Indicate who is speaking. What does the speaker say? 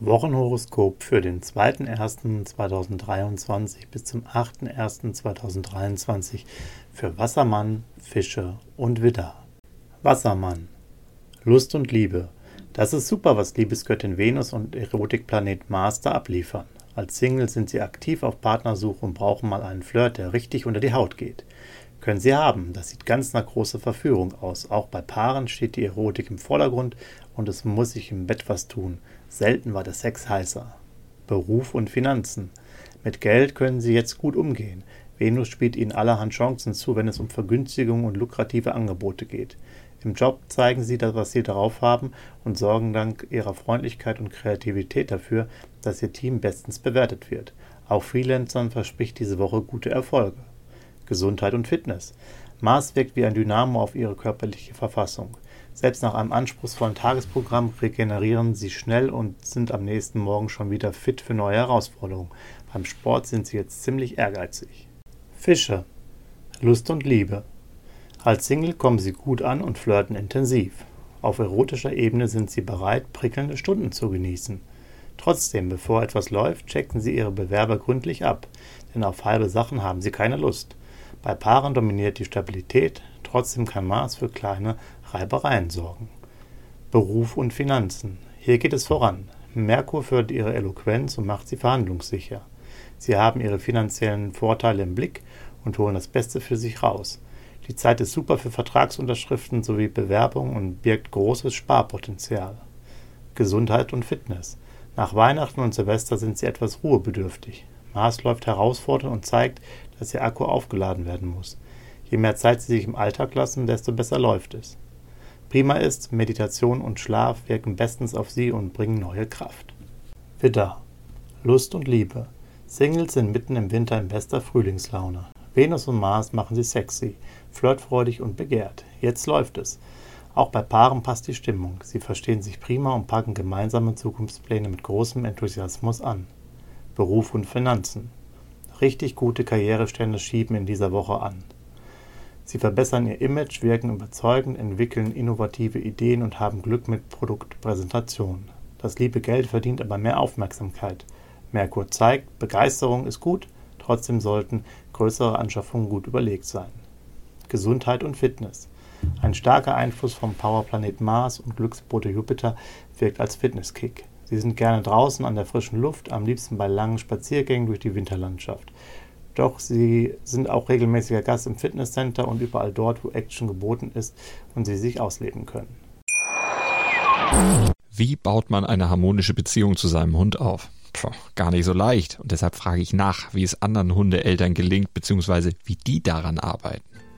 Speaker 1: Wochenhoroskop für den 2.1.2023 bis zum 8.1.2023 für Wassermann, Fische und Widder. Wassermann. Lust und Liebe. Das ist super, was Liebesgöttin Venus und Erotikplanet Mars da abliefern. Als Single sind sie aktiv auf Partnersuche und brauchen mal einen Flirt, der richtig unter die Haut geht. Können sie haben, das sieht ganz nach großer Verführung aus. Auch bei Paaren steht die Erotik im Vordergrund und es muss sich im Bett was tun. Selten war der Sex heißer. Beruf und Finanzen. Mit Geld können Sie jetzt gut umgehen. Venus spielt Ihnen allerhand Chancen zu, wenn es um Vergünstigungen und lukrative Angebote geht. Im Job zeigen Sie das, was Sie darauf haben und sorgen dank Ihrer Freundlichkeit und Kreativität dafür, dass Ihr Team bestens bewertet wird. Auch Freelancern verspricht diese Woche gute Erfolge. Gesundheit und Fitness. Mars wirkt wie ein Dynamo auf Ihre körperliche Verfassung. Selbst nach einem anspruchsvollen Tagesprogramm regenerieren sie schnell und sind am nächsten Morgen schon wieder fit für neue Herausforderungen. Beim Sport sind sie jetzt ziemlich ehrgeizig. Fische. Lust und Liebe. Als Single kommen sie gut an und flirten intensiv. Auf erotischer Ebene sind sie bereit, prickelnde Stunden zu genießen. Trotzdem, bevor etwas läuft, checken sie ihre Bewerber gründlich ab, denn auf halbe Sachen haben sie keine Lust. Bei Paaren dominiert die Stabilität, trotzdem kann Mars für kleine Reibereien sorgen. Beruf und Finanzen. Hier geht es voran. Merkur fördert ihre Eloquenz und macht sie verhandlungssicher. Sie haben ihre finanziellen Vorteile im Blick und holen das Beste für sich raus. Die Zeit ist super für Vertragsunterschriften sowie Bewerbungen und birgt großes Sparpotenzial. Gesundheit und Fitness. Nach Weihnachten und Silvester sind sie etwas ruhebedürftig. Mars läuft herausfordernd und zeigt, dass ihr Akku aufgeladen werden muss. Je mehr Zeit sie sich im Alltag lassen, desto besser läuft es. Prima ist, Meditation und Schlaf wirken bestens auf sie und bringen neue Kraft. Widder. Lust und Liebe. Singles sind mitten im Winter in bester Frühlingslaune. Venus und Mars machen sie sexy, flirtfreudig und begehrt. Jetzt läuft es. Auch bei Paaren passt die Stimmung. Sie verstehen sich prima und packen gemeinsame Zukunftspläne mit großem Enthusiasmus an. Beruf und Finanzen. Richtig gute Karrierestände schieben in dieser Woche an. Sie verbessern ihr Image, wirken überzeugend, entwickeln innovative Ideen und haben Glück mit Produktpräsentation. Das liebe Geld verdient aber mehr Aufmerksamkeit. Merkur zeigt, Begeisterung ist gut, trotzdem sollten größere Anschaffungen gut überlegt sein. Gesundheit und Fitness. Ein starker Einfluss vom Powerplanet Mars und Glücksbote Jupiter wirkt als Fitnesskick. Sie sind gerne draußen an der frischen Luft, am liebsten bei langen Spaziergängen durch die Winterlandschaft. Doch sie sind auch regelmäßiger Gast im Fitnesscenter und überall dort, wo Action geboten ist und sie sich ausleben können.
Speaker 2: Wie baut man eine harmonische Beziehung zu seinem Hund auf? Puh, gar nicht so leicht. Und deshalb frage ich nach, wie es anderen Hundeeltern gelingt, beziehungsweise wie die daran arbeiten.